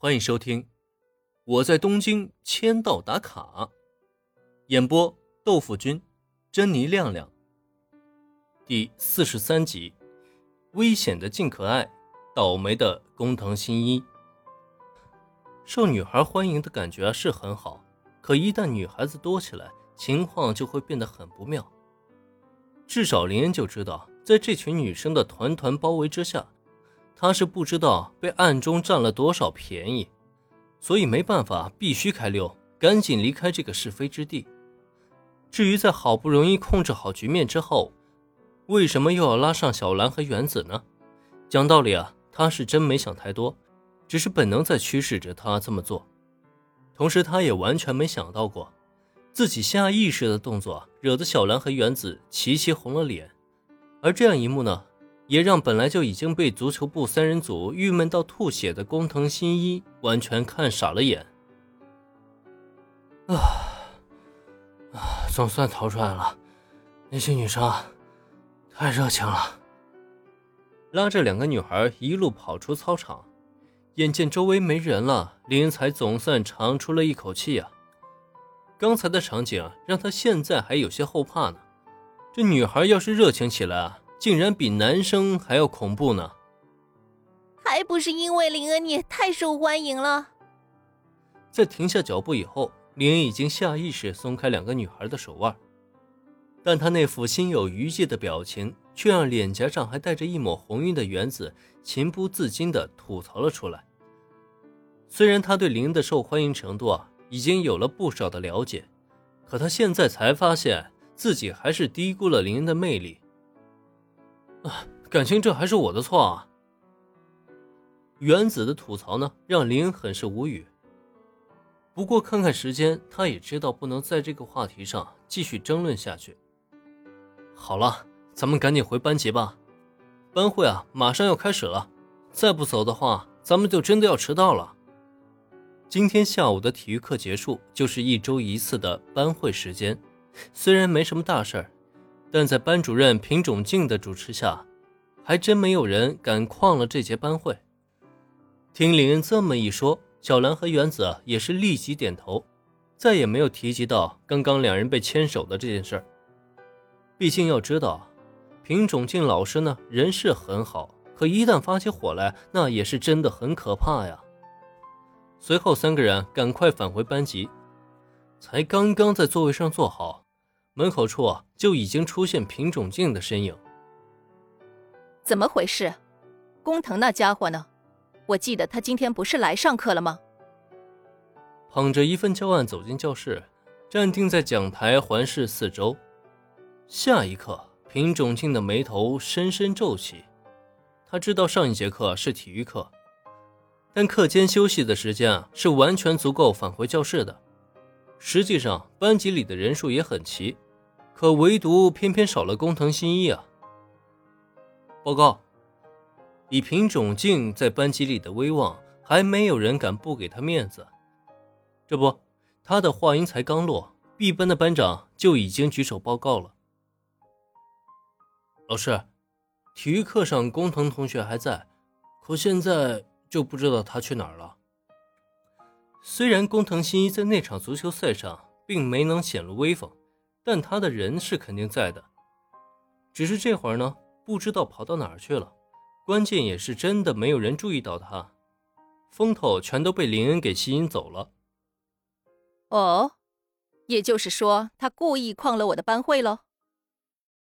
欢迎收听《我在东京签到打卡》，演播豆腐君、珍妮亮亮。第四十三集：危险的静可爱，倒霉的工藤新一。受女孩欢迎的感觉是很好，可一旦女孩子多起来，情况就会变得很不妙。至少林恩就知道，在这群女生的团团包围之下。他是不知道被暗中占了多少便宜，所以没办法，必须开溜，赶紧离开这个是非之地。至于在好不容易控制好局面之后，为什么又要拉上小兰和原子呢？讲道理啊，他是真没想太多，只是本能在驱使着他这么做。同时，他也完全没想到过，自己下意识的动作惹得小兰和原子齐齐红了脸，而这样一幕呢？也让本来就已经被足球部三人组郁闷到吐血的工藤新一完全看傻了眼。啊啊！总算逃出来了，那些女生太热情了。拉着两个女孩一路跑出操场，眼见周围没人了，林才总算长出了一口气啊！刚才的场景让他现在还有些后怕呢。这女孩要是热情起来啊！竟然比男生还要恐怖呢！还不是因为林恩你太受欢迎了。在停下脚步以后，林恩已经下意识松开两个女孩的手腕，但他那副心有余悸的表情，却让脸颊上还带着一抹红晕的原子情不自禁地吐槽了出来。虽然他对林恩的受欢迎程度啊已经有了不少的了解，可他现在才发现自己还是低估了林恩的魅力。啊，感情这还是我的错啊！原子的吐槽呢，让林很是无语。不过看看时间，他也知道不能在这个话题上继续争论下去。好了，咱们赶紧回班级吧，班会啊马上要开始了，再不走的话，咱们就真的要迟到了。今天下午的体育课结束，就是一周一次的班会时间，虽然没什么大事儿。但在班主任平种静的主持下，还真没有人敢旷了这节班会。听林恩这么一说，小兰和原子也是立即点头，再也没有提及到刚刚两人被牵手的这件事儿。毕竟要知道，平种静老师呢人是很好，可一旦发起火来，那也是真的很可怕呀。随后三个人赶快返回班级，才刚刚在座位上坐好。门口处啊，就已经出现品种静的身影。怎么回事？工藤那家伙呢？我记得他今天不是来上课了吗？捧着一份教案走进教室，站定在讲台环视四周。下一刻，品种静的眉头深深皱起。他知道上一节课是体育课，但课间休息的时间啊，是完全足够返回教室的。实际上，班级里的人数也很齐。可唯独偏偏少了工藤新一啊！报告，以平种静在班级里的威望，还没有人敢不给他面子。这不，他的话音才刚落，B 班的班长就已经举手报告了。老师，体育课上工藤同学还在，可现在就不知道他去哪儿了。虽然工藤新一在那场足球赛上并没能显露威风。但他的人是肯定在的，只是这会儿呢，不知道跑到哪儿去了。关键也是真的没有人注意到他，风头全都被林恩给吸引走了。哦，也就是说他故意旷了我的班会喽？